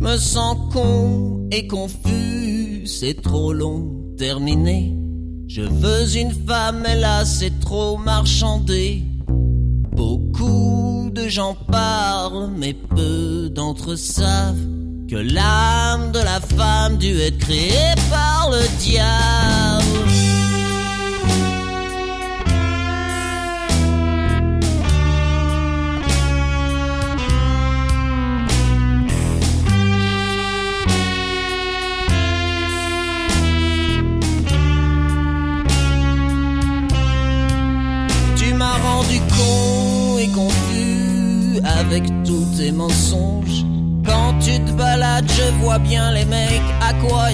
Me sens con et confus, c'est trop long, terminé. Je veux une femme, et là c'est trop marchandé. Beaucoup de gens parlent, mais peu d'entre eux savent que l'âme de la femme dut être créée par le diable. Avec tous tes mensonges. Quand tu te balades, je vois bien les mecs à quoi.